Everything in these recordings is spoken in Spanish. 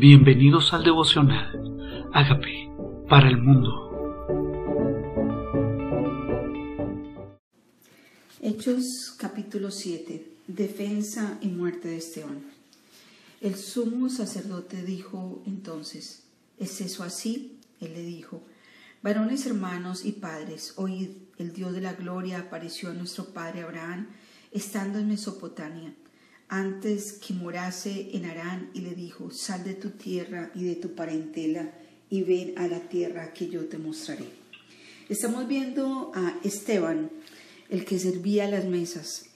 Bienvenidos al devocional. Hágame para el mundo. Hechos capítulo 7. Defensa y muerte de Esteban. El sumo sacerdote dijo entonces, ¿es eso así? Él le dijo, varones hermanos y padres, oíd, el Dios de la gloria apareció a nuestro padre Abraham estando en Mesopotamia antes que morase en Harán y le dijo, sal de tu tierra y de tu parentela y ven a la tierra que yo te mostraré. Estamos viendo a Esteban, el que servía las mesas,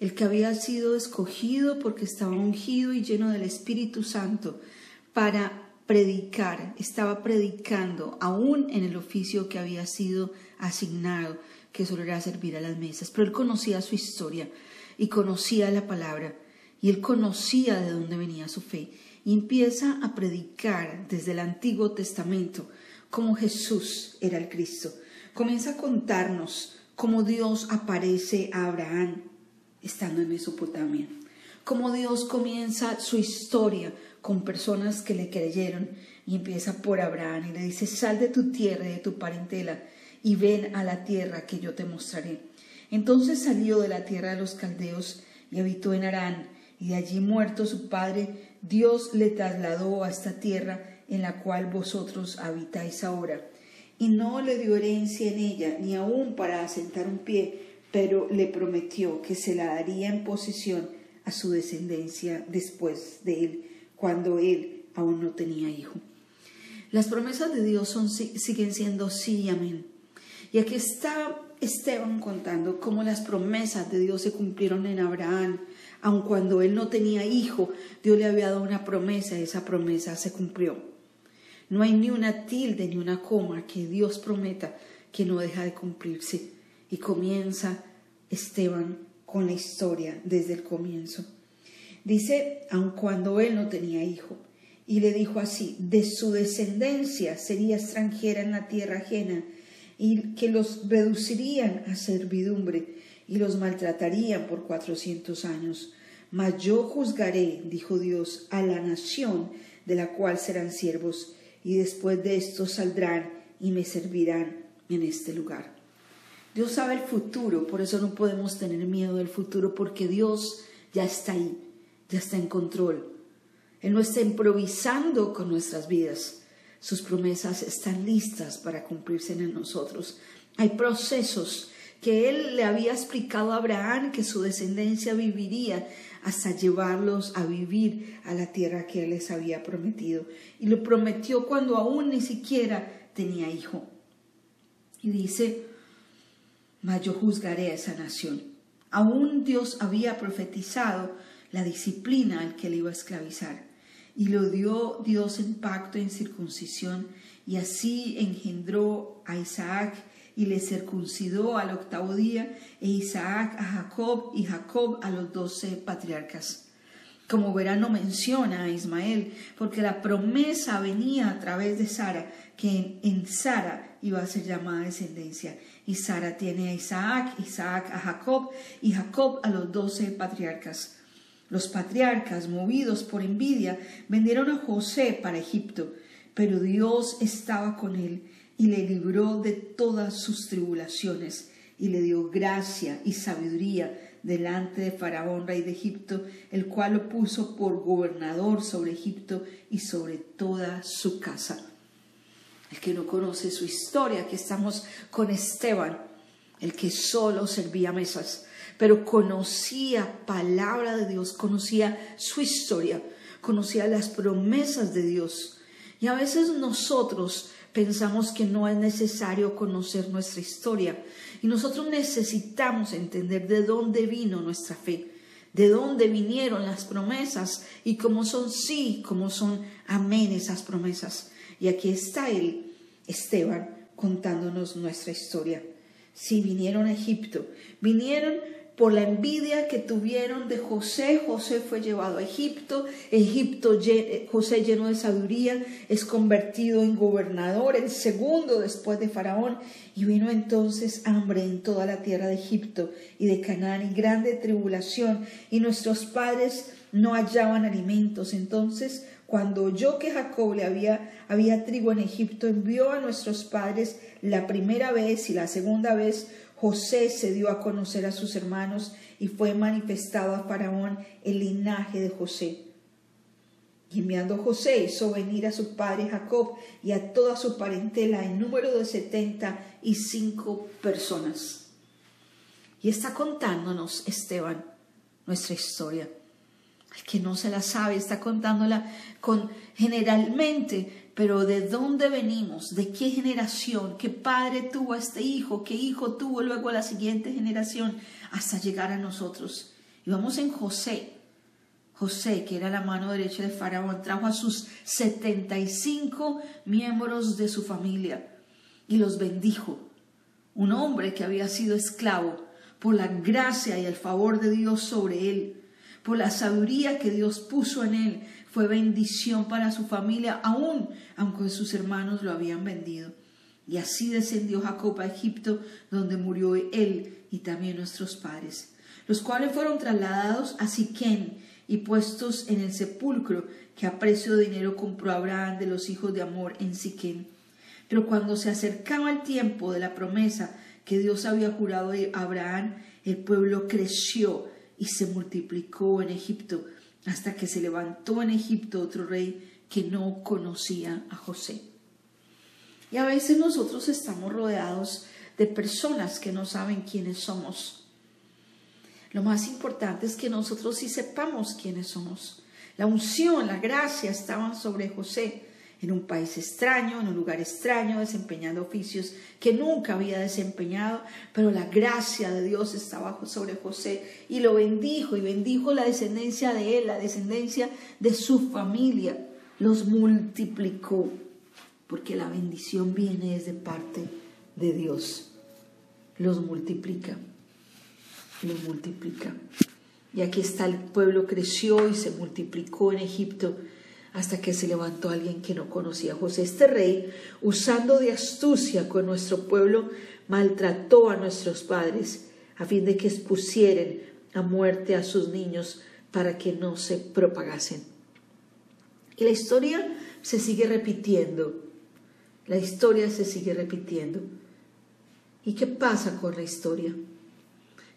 el que había sido escogido porque estaba ungido y lleno del Espíritu Santo para predicar, estaba predicando aún en el oficio que había sido asignado, que solo era servir a las mesas, pero él conocía su historia y conocía la palabra y él conocía de dónde venía su fe y empieza a predicar desde el Antiguo Testamento cómo Jesús era el Cristo. Comienza a contarnos cómo Dios aparece a Abraham estando en Mesopotamia, cómo Dios comienza su historia con personas que le creyeron y empieza por Abraham y le dice, sal de tu tierra y de tu parentela y ven a la tierra que yo te mostraré. Entonces salió de la tierra de los caldeos y habitó en Arán y allí muerto su padre, Dios le trasladó a esta tierra en la cual vosotros habitáis ahora. Y no le dio herencia en ella, ni aun para asentar un pie, pero le prometió que se la daría en posesión a su descendencia después de él, cuando él aún no tenía hijo. Las promesas de Dios siguen siendo sí y amén. Y aquí está Esteban contando cómo las promesas de Dios se cumplieron en Abraham, aun cuando él no tenía hijo, Dios le había dado una promesa y esa promesa se cumplió. No hay ni una tilde ni una coma que Dios prometa que no deja de cumplirse. Y comienza Esteban con la historia desde el comienzo. Dice, aun cuando él no tenía hijo, y le dijo así, de su descendencia sería extranjera en la tierra ajena, y que los reducirían a servidumbre y los maltratarían por cuatrocientos años. Mas yo juzgaré, dijo Dios, a la nación de la cual serán siervos, y después de esto saldrán y me servirán en este lugar. Dios sabe el futuro, por eso no podemos tener miedo del futuro, porque Dios ya está ahí, ya está en control. Él no está improvisando con nuestras vidas. Sus promesas están listas para cumplirse en nosotros. Hay procesos que él le había explicado a Abraham que su descendencia viviría hasta llevarlos a vivir a la tierra que él les había prometido. Y lo prometió cuando aún ni siquiera tenía hijo. Y dice, mas yo juzgaré a esa nación. Aún Dios había profetizado la disciplina al que le iba a esclavizar. Y lo dio Dios en pacto en circuncisión, y así engendró a Isaac y le circuncidó al octavo día, e Isaac a Jacob y Jacob a los doce patriarcas. Como verán, no menciona a Ismael, porque la promesa venía a través de Sara, que en, Sara iba a ser llamada descendencia. Y Sara tiene a Isaac, Isaac a Jacob y Jacob a los doce patriarcas. Los patriarcas, movidos por envidia, vendieron a José para Egipto, pero Dios estaba con él y le libró de todas sus tribulaciones y le dio gracia y sabiduría delante de Faraón, rey de Egipto, el cual lo puso por gobernador sobre Egipto y sobre toda su casa. El que no conoce su historia, aquí estamos con Esteban, el que solo servía mesas, pero conocía palabra de Dios, conocía su historia, conocía las promesas de Dios. Y a veces nosotros pensamos que no es necesario conocer nuestra historia. Y nosotros necesitamos entender de dónde vino nuestra fe, de dónde vinieron las promesas y cómo son sí, cómo son amén esas promesas. Y aquí está él, Esteban, contándonos nuestra historia. Sí, vinieron a Egipto, vinieron por la envidia que tuvieron de José. José fue llevado a Egipto. Egipto, eh, José lleno de sabiduría, es convertido en gobernador, el segundo después de Faraón. Y vino entonces hambre en toda la tierra de Egipto y de Canaán y grande tribulación. Y nuestros padres no hallaban alimentos. Entonces cuando oyó que Jacob le había, había trigo en Egipto, envió a nuestros padres la primera vez y la segunda vez José se dio a conocer a sus hermanos y fue manifestado a Faraón el linaje de José. Y enviando José hizo venir a su padre Jacob y a toda su parentela en número de setenta y cinco personas. Y está contándonos Esteban nuestra historia. El que no se la sabe está contándola con generalmente, pero de dónde venimos, de qué generación, qué padre tuvo este hijo, qué hijo tuvo luego la siguiente generación, hasta llegar a nosotros. Y vamos en José. José, que era la mano derecha de Faraón, trajo a sus 75 miembros de su familia y los bendijo. Un hombre que había sido esclavo, por la gracia y el favor de Dios sobre él, por la sabiduría que Dios puso en él, fue bendición para su familia, aun aunque sus hermanos lo habían vendido. Y así descendió Jacob a Egipto, donde murió él y también nuestros padres, los cuales fueron trasladados a Siquén y puestos en el sepulcro que a precio de dinero compró Abraham de los hijos de Amor en Siquén. Pero cuando se acercaba el tiempo de la promesa que Dios había jurado a Abraham, el pueblo creció y se multiplicó en Egipto, hasta que se levantó en Egipto otro rey que no conocía a José. Y a veces nosotros estamos rodeados de personas que no saben quiénes somos. Lo más importante es que nosotros sí sepamos quiénes somos. La unción, la gracia estaban sobre José en un país extraño, en un lugar extraño, desempeñando oficios que nunca había desempeñado, pero la gracia de Dios estaba sobre José y lo bendijo y bendijo la descendencia de él, la descendencia de su familia, los multiplicó, porque la bendición viene desde parte de Dios, los multiplica, los multiplica. Y aquí está el pueblo creció y se multiplicó en Egipto hasta que se levantó alguien que no conocía a José. Este rey, usando de astucia con nuestro pueblo, maltrató a nuestros padres a fin de que expusieren a muerte a sus niños para que no se propagasen. Y la historia se sigue repitiendo. La historia se sigue repitiendo. ¿Y qué pasa con la historia?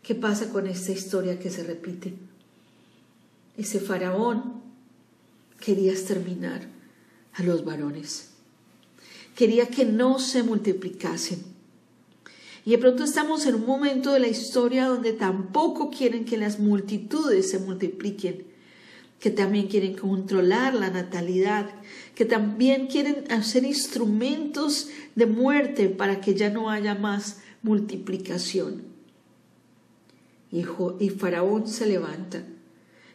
¿Qué pasa con esta historia que se repite? Ese faraón quería exterminar a los varones. Quería que no se multiplicasen. Y de pronto estamos en un momento de la historia donde tampoco quieren que las multitudes se multipliquen, que también quieren controlar la natalidad, que también quieren hacer instrumentos de muerte para que ya no haya más multiplicación. Y, Faraón se levanta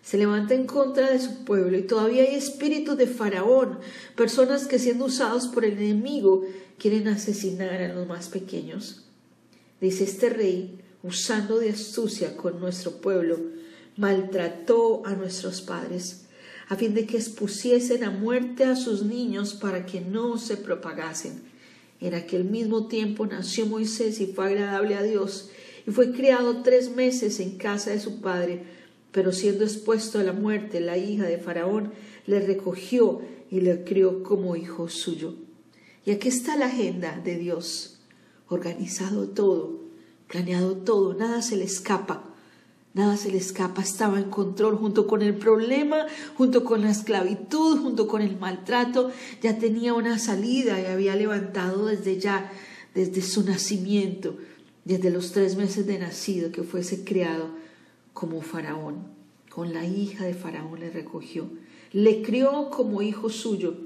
se levanta en contra de su pueblo y todavía hay espíritus de faraón, personas que siendo usados por el enemigo quieren asesinar a los más pequeños. Dice este rey, usando de astucia con nuestro pueblo, maltrató a nuestros padres, a fin de que expusiesen a muerte a sus niños para que no se propagasen. En aquel mismo tiempo nació Moisés y fue agradable a Dios, y fue criado tres meses en casa de su padre, pero siendo expuesto a la muerte, la hija de Faraón le recogió y le crió como hijo suyo. Y aquí está la agenda de Dios, organizado todo, planeado todo, nada se le escapa. Nada se le escapa, estaba en control junto con el problema, junto con la esclavitud, junto con el maltrato, ya tenía una salida y había levantado desde ya, desde su nacimiento, desde los tres meses de nacido que fuese criado como Faraón. Con la hija de Faraón le recogió. Le crió como hijo suyo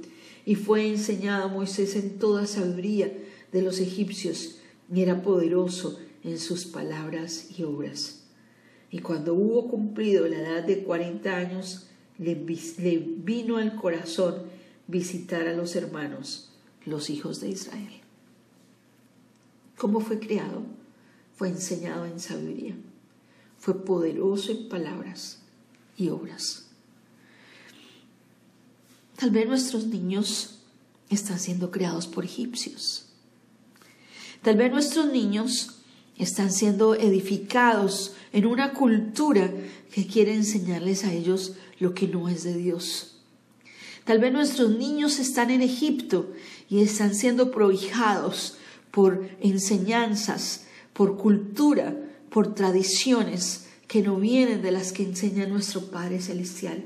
y fue enseñado a Moisés en toda sabiduría de los egipcios y era poderoso en sus palabras y obras. Y cuando hubo cumplido la edad de cuarenta años, le, le vino al corazón visitar a los hermanos, los hijos de Israel. ¿Cómo fue criado? Fue enseñado en sabiduría fue poderoso en palabras y obras. Tal vez nuestros niños están siendo creados por egipcios. Tal vez nuestros niños están siendo edificados en una cultura que quiere enseñarles a ellos lo que no es de Dios. Tal vez nuestros niños están en Egipto y están siendo prohijados por enseñanzas, por cultura, por tradiciones que no vienen de las que enseña nuestro Padre Celestial.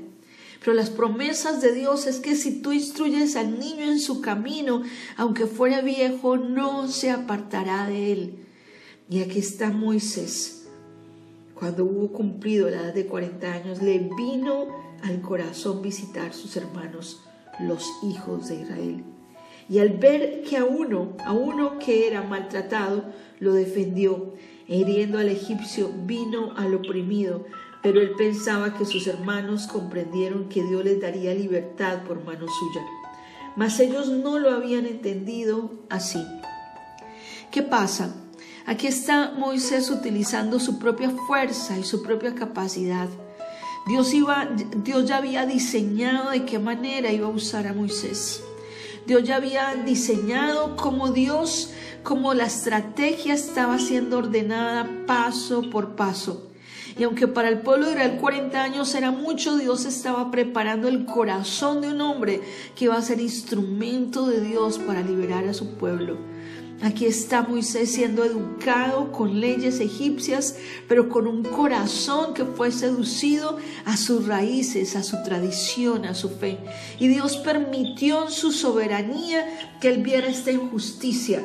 Pero las promesas de Dios es que si tú instruyes al niño en su camino, aunque fuera viejo, no se apartará de él. Y aquí está Moisés. Cuando hubo cumplido la edad de 40 años, le vino al corazón visitar sus hermanos, los hijos de Israel. Y al ver que a uno, a uno que era maltratado, lo defendió, hiriendo al egipcio, vino al oprimido, pero él pensaba que sus hermanos comprendieron que Dios les daría libertad por mano suya. Mas ellos no lo habían entendido así. ¿Qué pasa? Aquí está Moisés utilizando su propia fuerza y su propia capacidad. Dios, iba, Dios ya había diseñado de qué manera iba a usar a Moisés. Dios ya había diseñado cómo Dios, cómo la estrategia estaba siendo ordenada paso por paso. Y aunque para el pueblo de Israel 40 años era mucho, Dios estaba preparando el corazón de un hombre que iba a ser instrumento de Dios para liberar a su pueblo. Aquí está Moisés siendo educado con leyes egipcias, pero con un corazón que fue seducido a sus raíces, a su tradición, a su fe. Y Dios permitió en su soberanía que él viera esta injusticia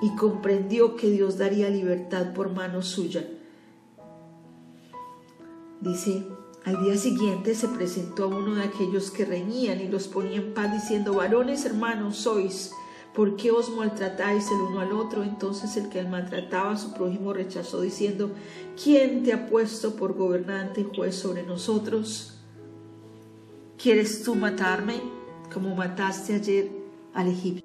y comprendió que Dios daría libertad por mano suya. Dice, al día siguiente se presentó a uno de aquellos que reñían y los ponía en paz diciendo, varones hermanos sois, ¿por qué os maltratáis el uno al otro? Entonces el que maltrataba a su prójimo rechazó diciendo, ¿quién te ha puesto por gobernante y juez sobre nosotros? ¿Quieres tú matarme como mataste ayer al egipcio?